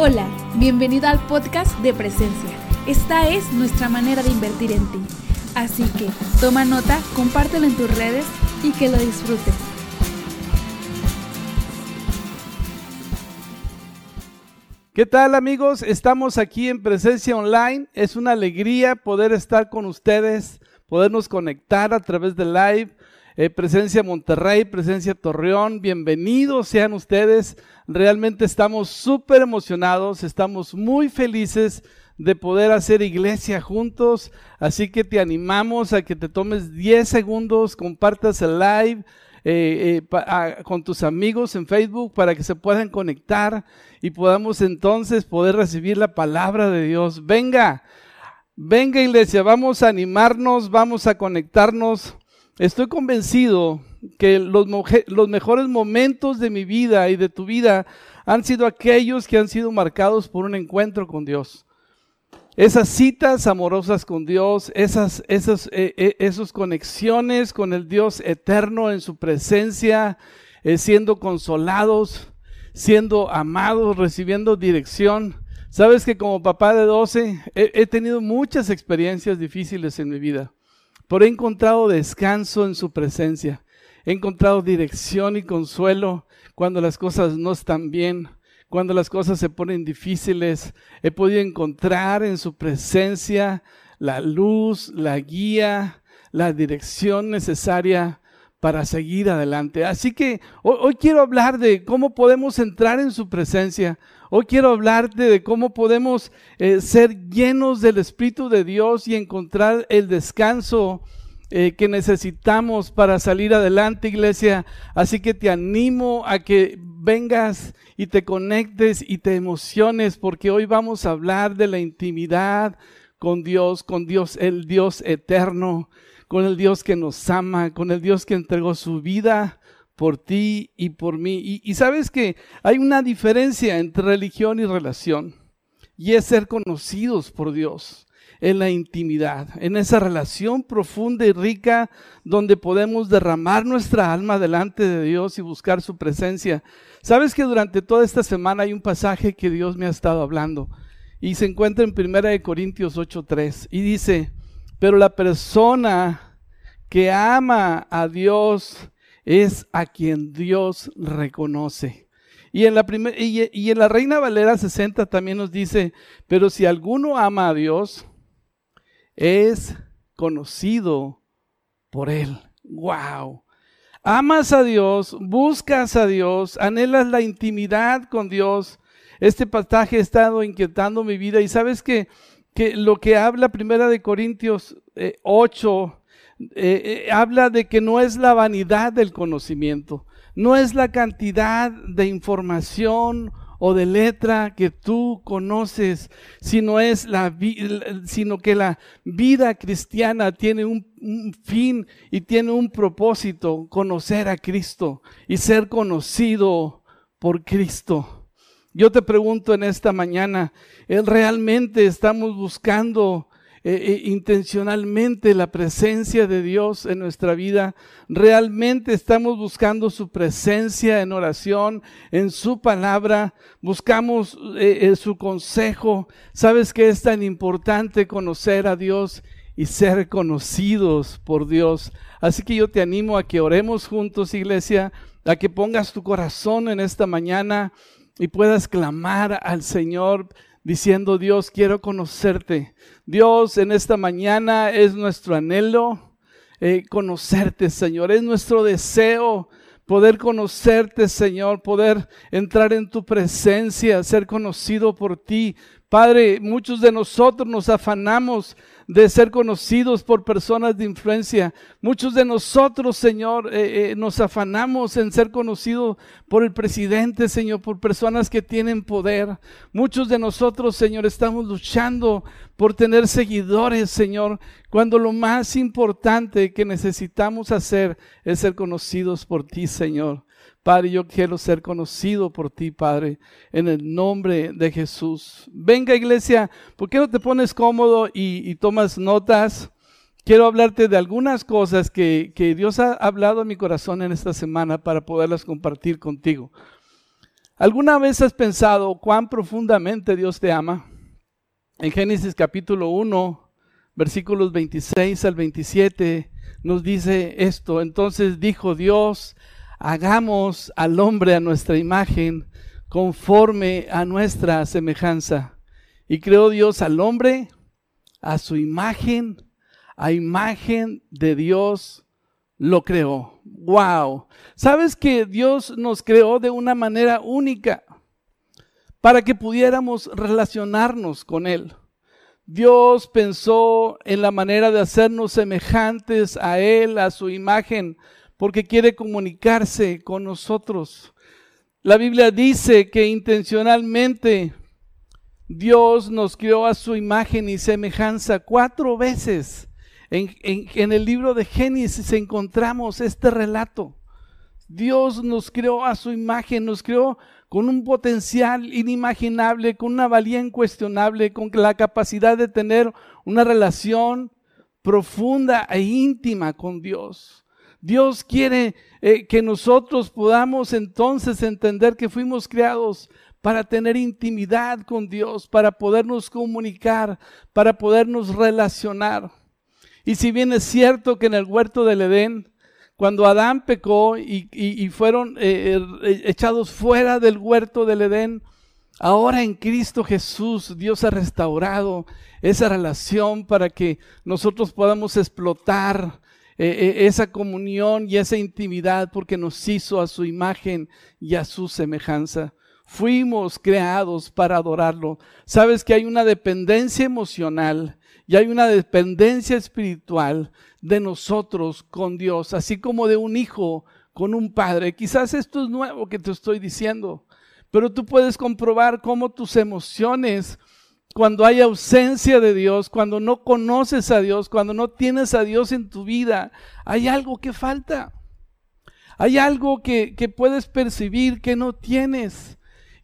Hola, bienvenido al podcast de Presencia. Esta es nuestra manera de invertir en ti. Así que toma nota, compártelo en tus redes y que lo disfrutes. ¿Qué tal amigos? Estamos aquí en Presencia Online. Es una alegría poder estar con ustedes, podernos conectar a través de live. Eh, presencia Monterrey, Presencia Torreón, bienvenidos sean ustedes. Realmente estamos súper emocionados, estamos muy felices de poder hacer iglesia juntos. Así que te animamos a que te tomes 10 segundos, compartas el live. Eh, eh, con tus amigos en Facebook para que se puedan conectar y podamos entonces poder recibir la palabra de Dios. Venga, venga iglesia, vamos a animarnos, vamos a conectarnos. Estoy convencido que los, los mejores momentos de mi vida y de tu vida han sido aquellos que han sido marcados por un encuentro con Dios. Esas citas amorosas con Dios, esas, esas, eh, eh, esas conexiones con el Dios eterno en su presencia, eh, siendo consolados, siendo amados, recibiendo dirección. Sabes que como papá de 12 he tenido muchas experiencias difíciles en mi vida pero he encontrado descanso en su presencia. He encontrado dirección y consuelo cuando las cosas no están bien, cuando las cosas se ponen difíciles. He podido encontrar en su presencia la luz, la guía, la dirección necesaria para seguir adelante. Así que hoy, quiero hablar de cómo podemos entrar en su presencia. Hoy quiero hablarte de cómo podemos eh, ser llenos del Espíritu de Dios y encontrar el descanso eh, que necesitamos para salir adelante, iglesia. Así que te animo a que vengas y te conectes y te emociones porque hoy vamos a hablar de la intimidad con Dios, con Dios, el Dios eterno con el Dios que nos ama, con el Dios que entregó su vida por ti y por mí. Y, sabes que hay una diferencia entre religión y relación, y es ser conocidos por Dios en la intimidad, en esa relación profunda y rica donde podemos derramar nuestra alma delante de Dios y buscar su presencia. Sabes que durante toda esta semana hay un pasaje que Dios me ha estado hablando y se encuentra en 1 Corintios 8:3 y dice, pero la persona que ama a Dios es a quien Dios reconoce. Y en, la y, en la Reina Valera 60 también nos dice, pero si alguno ama a Dios, es conocido por él. ¡Wow! Amas a Dios, buscas a Dios, anhelas la intimidad con Dios. Este pasaje ha estado inquietando mi vida y sabes que que lo que habla Primera de Corintios 8 eh, eh, eh, habla de que no es la vanidad del conocimiento, no es la cantidad de información o de letra que tú conoces, sino es la sino que la vida cristiana tiene un, un, fin y tiene un propósito, conocer a Cristo y ser conocido por Cristo. Yo te pregunto en esta mañana, ¿realmente estamos buscando eh, eh, intencionalmente la presencia de Dios en nuestra vida? ¿Realmente estamos buscando su presencia en oración, en su palabra? ¿Buscamos eh, su consejo? ¿Sabes que es tan importante conocer a Dios y ser conocidos por Dios? Así que yo te animo a que oremos juntos, iglesia, a que pongas tu corazón en esta mañana y puedas clamar al Señor diciendo, Dios, quiero conocerte. Dios, en esta mañana es nuestro anhelo eh, conocerte, Señor. Es nuestro deseo poder conocerte, Señor, poder entrar en tu presencia, ser conocido por ti. Padre, muchos de nosotros nos afanamos de ser conocidos por personas de influencia. Muchos de nosotros, Señor, eh, eh, nos afanamos en ser conocidos por el presidente, Señor, por personas que tienen poder. Muchos de nosotros, Señor, estamos luchando por tener seguidores, Señor, cuando lo más importante que necesitamos hacer es ser conocidos por ti, Señor. Padre, yo quiero ser conocido por ti, Padre, en el nombre de Jesús. Venga, iglesia, ¿por qué no te pones cómodo y, tomas notas? Quiero hablarte de algunas cosas que, que Dios ha hablado en mi corazón en esta semana para poderlas compartir contigo. ¿Alguna vez has pensado cuán profundamente Dios te ama? En Génesis capítulo 1, versículos 26 al 27, nos dice esto. Entonces dijo Dios, hagamos al hombre a nuestra imagen, conforme a nuestra semejanza. Y creó Dios al hombre a su imagen, a imagen de Dios lo creó. Wow. ¿Sabes que Dios nos creó de una manera única para que pudiéramos relacionarnos con Él? Dios pensó en la manera de hacernos semejantes a Él, a su imagen, porque quiere comunicarse con nosotros. La Biblia dice que intencionalmente Dios nos creó a su imagen y semejanza cuatro veces. En, el libro de Génesis encontramos este relato. Dios nos creó a su imagen, nos creó con un potencial inimaginable, con una valía incuestionable, con la capacidad de tener una relación profunda e íntima con Dios. Dios quiere eh, que nosotros podamos entonces entender que fuimos creados para tener intimidad con Dios, para podernos comunicar, para podernos relacionar. Y si bien es cierto que en el huerto del Edén cuando Adán pecó y, fueron eh, eh, echados fuera del huerto del Edén, ahora en Cristo Jesús Dios ha restaurado esa relación para que nosotros podamos explotar eh, esa comunión y esa intimidad porque nos hizo a su imagen y a su semejanza. Fuimos creados para adorarlo. Sabes que hay una dependencia emocional y hay una dependencia espiritual de nosotros con Dios, así como de un hijo con un padre. Quizás esto es nuevo que te estoy diciendo, pero tú puedes comprobar cómo tus emociones, cuando hay ausencia de Dios, cuando no conoces a Dios, cuando no tienes a Dios en tu vida, hay algo que falta. Hay algo que, que puedes percibir que no tienes.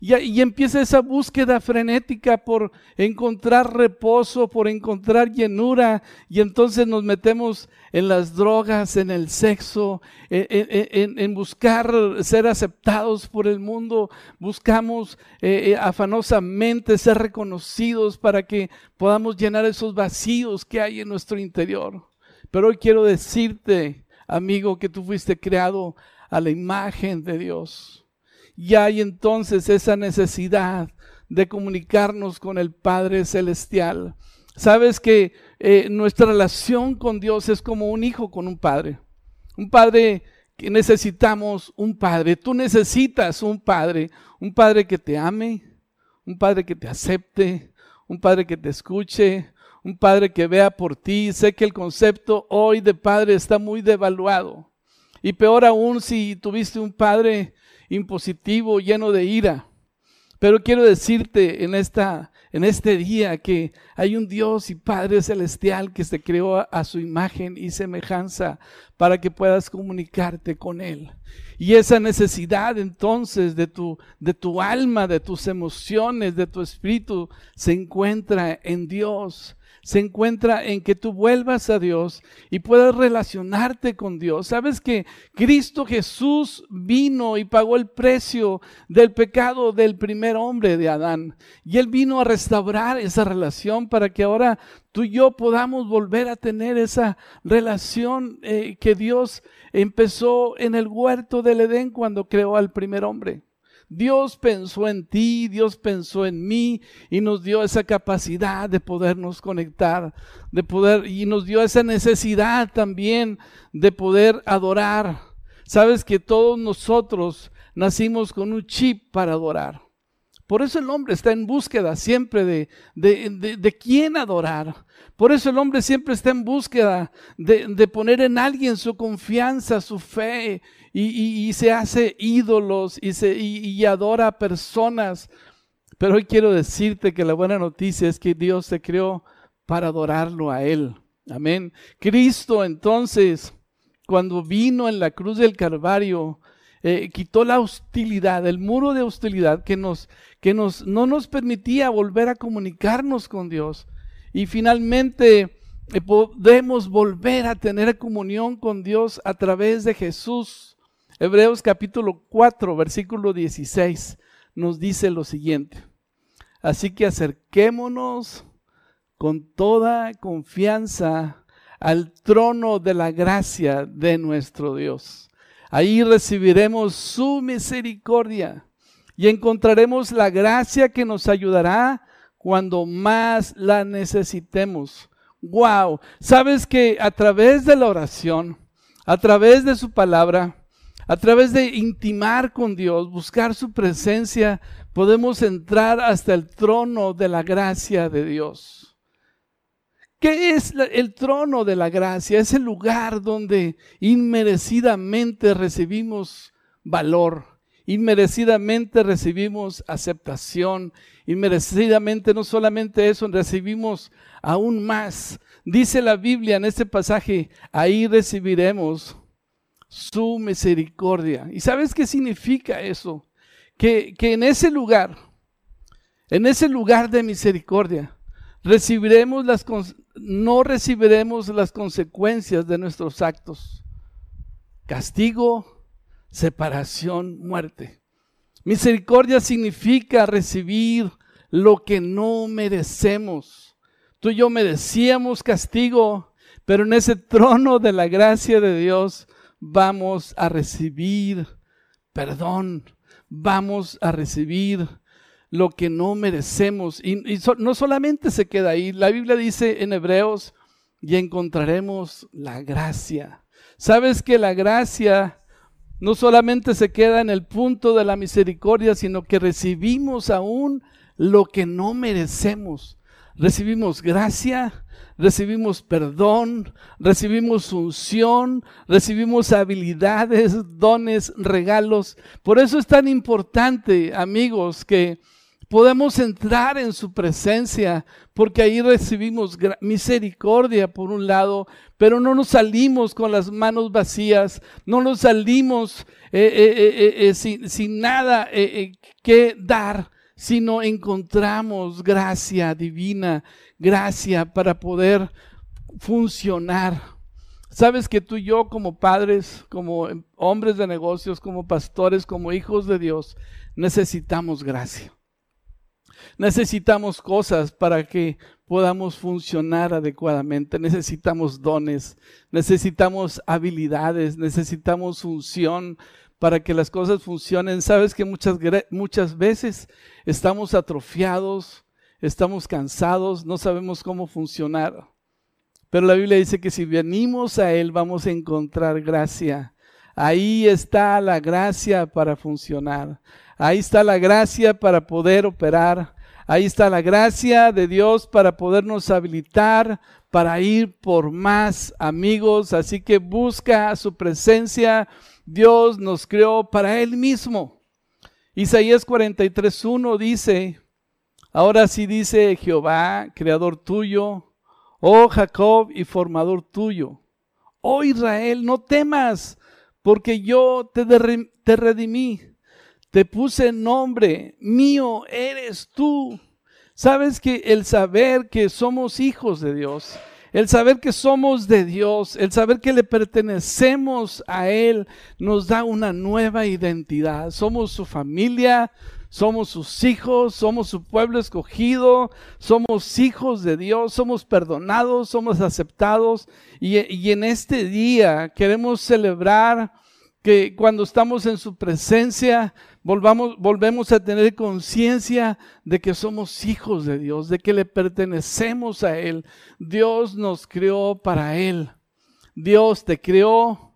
Y, empieza esa búsqueda frenética por encontrar reposo, por encontrar llenura. Y entonces nos metemos en las drogas, en el sexo, en, buscar ser aceptados por el mundo. Buscamos eh, eh, afanosamente ser reconocidos para que podamos llenar esos vacíos que hay en nuestro interior. Pero hoy quiero decirte, amigo, que tú fuiste creado a la imagen de Dios y hay entonces esa necesidad de comunicarnos con el Padre Celestial. Sabes que eh, nuestra relación con Dios es como un hijo con un padre. Un padre que necesitamos, un padre. Tú necesitas un padre, un padre que te ame, un padre que te acepte, un padre que te escuche, un padre que vea por ti. Sé que el concepto hoy de padre está muy devaluado. Y peor aún si tuviste un padre impositivo, lleno de ira. Pero quiero decirte en, esta, en este día que hay un Dios y Padre Celestial que se creó a, a su imagen y semejanza para que puedas comunicarte con Él. Y esa necesidad entonces de tu, de tu alma, de tus emociones, de tu espíritu, se encuentra en Dios se encuentra en que tú vuelvas a Dios y puedas relacionarte con Dios. Sabes que Cristo Jesús vino y pagó el precio del pecado del primer hombre de Adán. Y Él vino a restaurar esa relación para que ahora tú y yo podamos volver a tener esa relación eh, que Dios empezó en el huerto del Edén cuando creó al primer hombre. Dios pensó en ti, Dios pensó en mí y nos dio esa capacidad de podernos conectar, de poder, y nos dio esa necesidad también de poder adorar. Sabes que todos nosotros nacimos con un chip para adorar. Por eso el hombre está en búsqueda siempre de, de, de, quién adorar. Por eso el hombre siempre está en búsqueda de, poner en alguien su confianza, su fe, y, se hace ídolos y, se, y adora a personas. Pero hoy quiero decirte que la buena noticia es que Dios se creó para adorarlo a Él. Amén. Cristo entonces, cuando vino en la cruz del Calvario, eh, quitó la hostilidad, el muro de hostilidad que, nos, que nos, no nos permitía volver a comunicarnos con Dios. Y finalmente eh, podemos volver a tener comunión con Dios a través de Jesús. Hebreos capítulo 4, versículo 16 nos dice lo siguiente. Así que acerquémonos con toda confianza al trono de la gracia de nuestro Dios. Ahí recibiremos su misericordia y encontraremos la gracia que nos ayudará cuando más la necesitemos. Wow, sabes que a través de la oración, a través de su palabra, a través de intimar con Dios, buscar su presencia, podemos entrar hasta el trono de la gracia de Dios. ¿Qué es el trono de la gracia? Es el lugar donde inmerecidamente recibimos valor, inmerecidamente recibimos aceptación, inmerecidamente no solamente eso, recibimos aún más. Dice la Biblia en este pasaje, ahí recibiremos su misericordia. ¿Y sabes qué significa eso? Que, que en ese lugar, en ese lugar de misericordia, recibiremos las, no recibiremos las consecuencias de nuestros actos. Castigo, separación, muerte. Misericordia significa recibir lo que no merecemos. Tú y yo merecíamos castigo, pero en ese trono de la gracia de Dios vamos a recibir perdón, vamos a recibir lo que no merecemos. Y, no solamente se queda ahí, la Biblia dice en Hebreos, y encontraremos la gracia. Sabes que la gracia no solamente se queda en el punto de la misericordia, sino que recibimos aún lo que no merecemos. Recibimos gracia, recibimos perdón, recibimos unción, recibimos habilidades, dones, regalos. Por eso es tan importante, amigos, que podemos entrar en su presencia, porque ahí recibimos misericordia por un lado, pero no nos salimos con las manos vacías, no nos salimos eh, eh, eh, sin, nada que dar, sino encontramos gracia divina, gracia para poder funcionar. Sabes que tú y yo como padres, como hombres de negocios, como pastores, como hijos de Dios, necesitamos gracia. Necesitamos cosas para que podamos funcionar adecuadamente. Necesitamos dones, necesitamos habilidades, necesitamos unción para que las cosas funcionen. Sabes que muchas, muchas veces estamos atrofiados, estamos cansados, no sabemos cómo funcionar. Pero la Biblia dice que si venimos a Él vamos a encontrar gracia. Ahí está la gracia para funcionar. Ahí está la gracia para poder operar. Ahí está la gracia de Dios para podernos habilitar para ir por más amigos. Así que busca su presencia. Dios nos creó para Él mismo. Isaías 43.1 dice, ahora sí dice Jehová, creador tuyo, oh Jacob y formador tuyo. Oh Israel, no temas, porque yo te, te redimí te puse nombre, mío eres tú. Sabes que el saber que somos hijos de Dios, el saber que somos de Dios, el saber que le pertenecemos a Él, nos da una nueva identidad. Somos su familia, somos sus hijos, somos su pueblo escogido, somos hijos de Dios, somos perdonados, somos aceptados. Y, en este día queremos celebrar que cuando estamos en su presencia, volvamos, volvemos a tener conciencia de que somos hijos de Dios, de que le pertenecemos a Él. Dios nos creó para Él. Dios te creó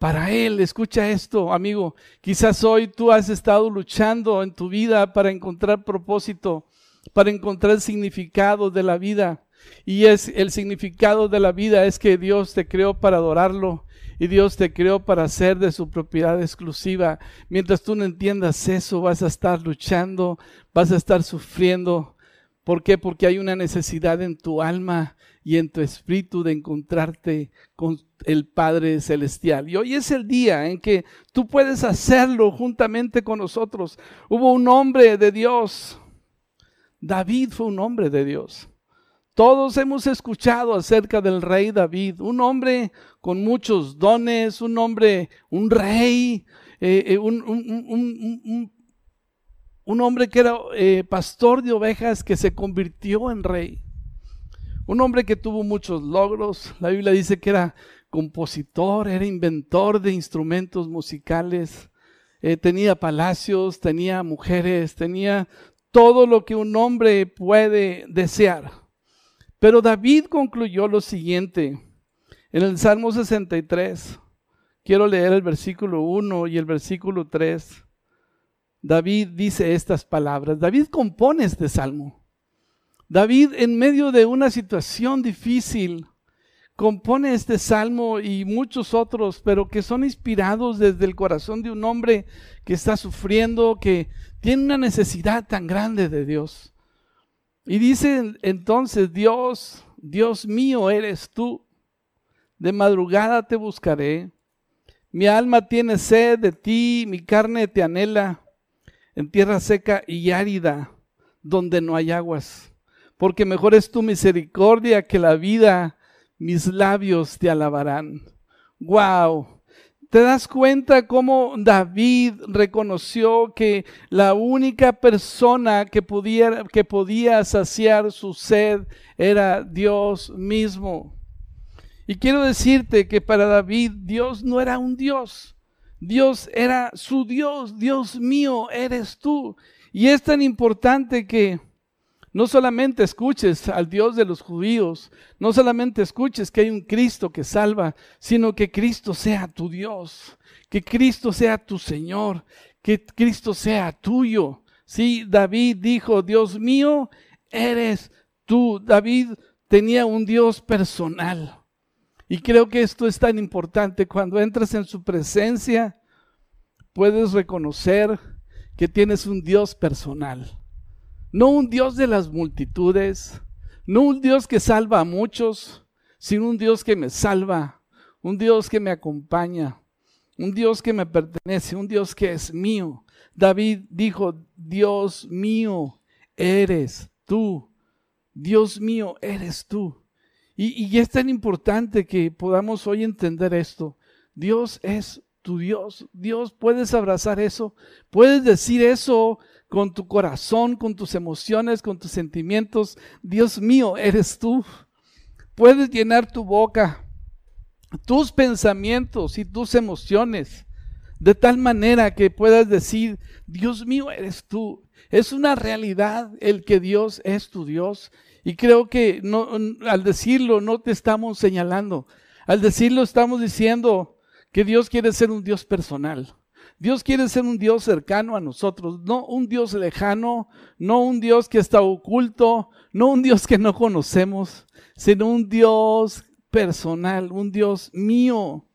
para Él. Escucha esto, amigo. Quizás hoy tú has estado luchando en tu vida para encontrar propósito, para encontrar significado de la vida. Y es el significado de la vida es que Dios te creó para adorarlo y Dios te creó para ser de su propiedad exclusiva. Mientras tú no entiendas eso, vas a estar luchando, vas a estar sufriendo. ¿Por qué? Porque hay una necesidad en tu alma y en tu espíritu de encontrarte con el Padre Celestial. Y hoy es el día en que tú puedes hacerlo juntamente con nosotros. Hubo un hombre de Dios. David fue un hombre de Dios. Todos hemos escuchado acerca del rey David, un hombre con muchos dones, un hombre, un rey, eh, eh, un, hombre que era eh, pastor de ovejas que se convirtió en rey. Un hombre que tuvo muchos logros. La Biblia dice que era compositor, era inventor de instrumentos musicales, tenía palacios, tenía mujeres, tenía todo lo que un hombre puede desear. Pero David concluyó lo siguiente en el Salmo 63. Quiero leer el versículo 1 y el versículo 3. David dice estas palabras. David compone este salmo. David en medio de una situación difícil compone este salmo y muchos otros, pero que son inspirados desde el corazón de un hombre que está sufriendo, que tiene una necesidad tan grande de Dios. Y dice entonces, Dios, Dios mío eres tú, de madrugada te buscaré, mi alma tiene sed de ti, mi carne te anhela en tierra seca y árida, donde no hay aguas. Porque mejor es tu misericordia que la vida, mis labios te alabarán. Wow. ¿Te das cuenta cómo David reconoció que la única persona que, pudiera, que podía saciar su sed era Dios mismo? Y quiero decirte que para David Dios no era un Dios, Dios era su Dios, Dios mío, eres tú. Y es tan importante que no solamente escuches al Dios de los judíos, no solamente escuches que hay un Cristo que salva, sino que Cristo sea tu Dios, que Cristo sea tu Señor, que Cristo sea tuyo. Sí, David dijo, Dios mío, eres tú. David tenía un Dios personal. Y creo que esto es tan importante. Cuando entras en su presencia, puedes reconocer que tienes un Dios personal. No un Dios de las multitudes, no un Dios que salva a muchos, sino un Dios que me salva, un Dios que me acompaña, un Dios que me pertenece, un Dios que es mío. David dijo, Dios mío, eres tú. Dios mío, eres tú. Y, es tan importante que podamos hoy entender esto. Dios es tu Dios. Dios, puedes abrazar eso. Puedes decir eso con tu corazón, con tus emociones, con tus sentimientos. Dios mío, eres tú. Puedes llenar tu boca, tus pensamientos y tus emociones de tal manera que puedas decir, Dios mío, eres tú. Es una realidad el que Dios es tu Dios y creo que no, al decirlo no te estamos señalando. Al decirlo estamos diciendo que Dios quiere ser un Dios personal. Dios quiere ser un Dios cercano a nosotros, no un Dios lejano, no un Dios que está oculto, no un Dios que no conocemos, sino un Dios personal, un Dios mío.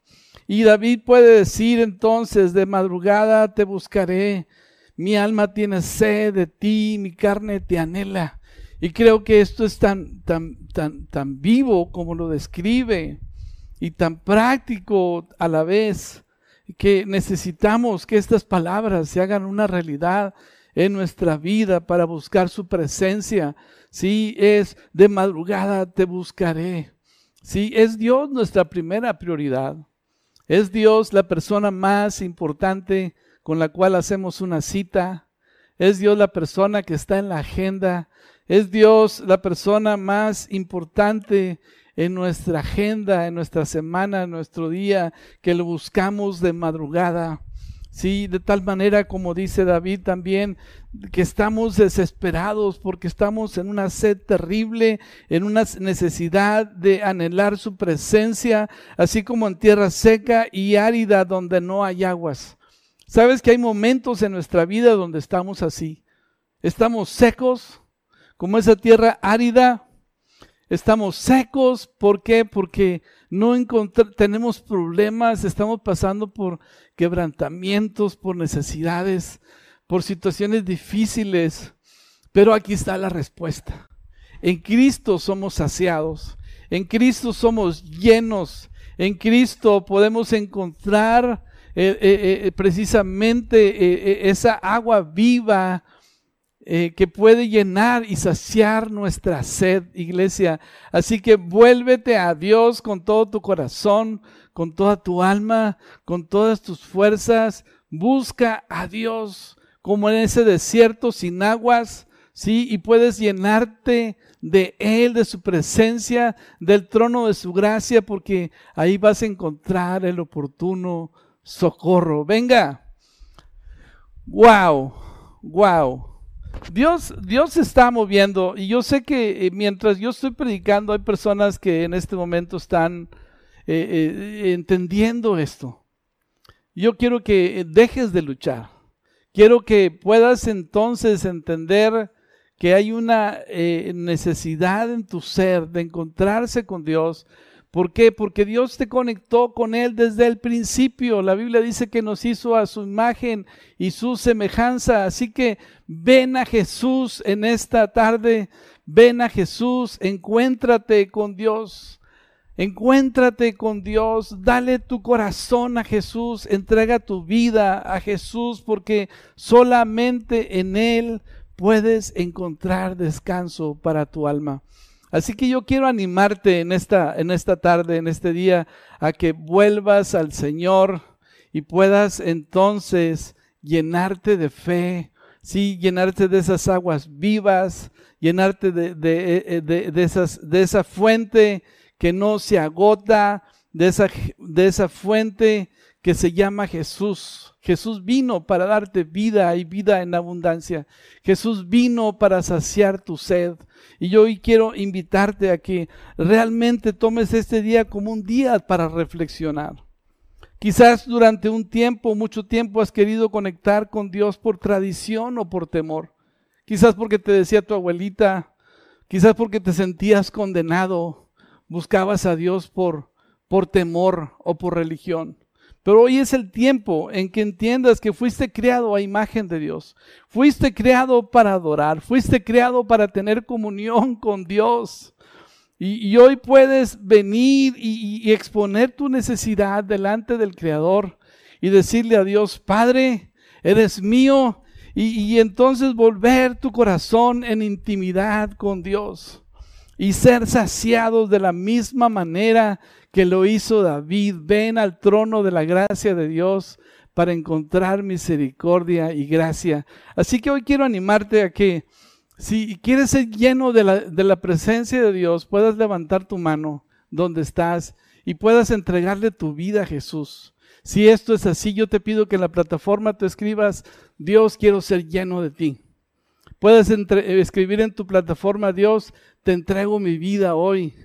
Y David puede decir entonces, de madrugada te buscaré, mi alma tiene sed de ti, mi carne te anhela. Y creo que esto es tan, tan, tan, tan vivo como lo describe y tan práctico a la vez que necesitamos que estas palabras se hagan una realidad en nuestra vida para buscar su presencia. Si es de madrugada te buscaré. Si es Dios nuestra primera prioridad. Es Dios la persona más importante con la cual hacemos una cita. Es Dios la persona que está en la agenda es Dios la persona más importante en nuestra agenda, en nuestra semana, en nuestro día, que lo buscamos de madrugada. Sí, de tal manera como dice David también, que estamos desesperados porque estamos en una sed terrible, en una necesidad de anhelar su presencia, así como en tierra seca y árida donde no hay aguas. Sabes que hay momentos en nuestra vida donde estamos así. Estamos secos, como esa tierra árida, estamos secos. ¿Por qué? Porque no tenemos problemas, estamos pasando por quebrantamientos, por necesidades, por situaciones difíciles. Pero aquí está la respuesta. En Cristo somos saciados, en Cristo somos llenos, en Cristo podemos encontrar eh, eh, eh, precisamente esa agua viva eh, que puede llenar y saciar nuestra sed, iglesia. Así que vuélvete a Dios con todo tu corazón, con toda tu alma, con todas tus fuerzas. Busca a Dios como en ese desierto sin aguas, ¿sí? Y puedes llenarte de Él, de su presencia, del trono de su gracia, porque ahí vas a encontrar el oportuno socorro. Venga. Wow, wow. Dios, Dios se está moviendo y yo sé que eh, mientras yo estoy predicando hay personas que en este momento están eh, eh, entendiendo esto. Yo quiero que dejes de luchar. Quiero que puedas entonces entender que hay una necesidad en tu ser de encontrarse con Dios, ¿Por qué? Porque Dios te conectó con Él desde el principio. La Biblia dice que nos hizo a su imagen y su semejanza. Así que ven a Jesús en esta tarde. Ven a Jesús. Encuéntrate con Dios. Encuéntrate con Dios, dale tu corazón a Jesús, entrega tu vida a Jesús porque solamente en Él puedes encontrar descanso para tu alma. Así que yo quiero animarte en esta, en esta tarde, en este día, a que vuelvas al Señor y puedas entonces llenarte de fe, sí, llenarte de esas aguas vivas, llenarte de, de, de, esas, de esa fuente que no se agota, de esa, de esa fuente que se llama Jesús. Jesús vino para darte vida y vida en abundancia. Jesús vino para saciar tu sed. Y yo hoy quiero invitarte a que realmente tomes este día como un día para reflexionar. Quizás durante un tiempo, mucho tiempo, has querido conectar con Dios por tradición o por temor. Quizás porque te decía tu abuelita, quizás porque te sentías condenado, buscabas a Dios por, por temor o por religión. Pero hoy es el tiempo en que entiendas que fuiste creado a imagen de Dios. Fuiste creado para adorar. Fuiste creado para tener comunión con Dios. Y, hoy puedes venir y, exponer tu necesidad delante del Creador y decirle a Dios, Padre, eres mío. y entonces volver tu corazón en intimidad con Dios y ser saciados de la misma manera que lo hizo David. Ven al trono de la gracia de Dios para encontrar misericordia y gracia. Así que hoy quiero animarte a que si quieres ser lleno de la, de la presencia de Dios, puedas levantar tu mano donde estás y puedas entregarle tu vida a Jesús. Si esto es así, yo te pido que en la plataforma tú escribas, Dios, quiero ser lleno de ti. Puedes escribir en tu plataforma, Dios, te entrego mi vida hoy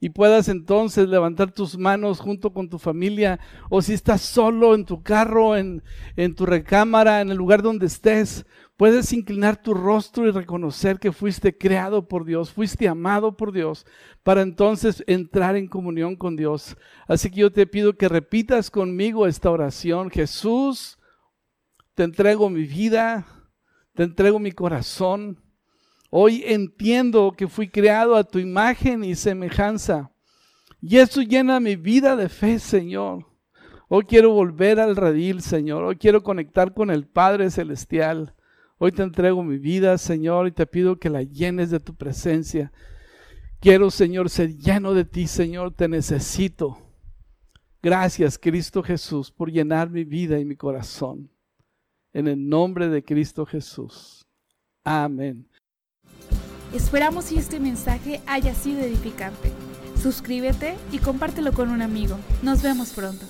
y puedas entonces levantar tus manos junto con tu familia o si estás solo en tu carro, en, en tu recámara, en el lugar donde estés, puedes inclinar tu rostro y reconocer que fuiste creado por Dios, fuiste amado por Dios, para entonces entrar en comunión con Dios. Así que yo te pido que repitas conmigo esta oración. Jesús, te entrego mi vida, te entrego mi corazón. Hoy entiendo que fui creado a tu imagen y semejanza. Y eso llena mi vida de fe, Señor. Hoy quiero volver al redil, Señor. Hoy quiero conectar con el Padre Celestial. Hoy te entrego mi vida, Señor, y te pido que la llenes de tu presencia. Quiero, Señor, ser lleno de ti, Señor. Te necesito. Gracias, Cristo Jesús, por llenar mi vida y mi corazón. En el nombre de Cristo Jesús. Amén. Esperamos que este mensaje haya sido edificante. Suscríbete y compártelo con un amigo. Nos vemos pronto.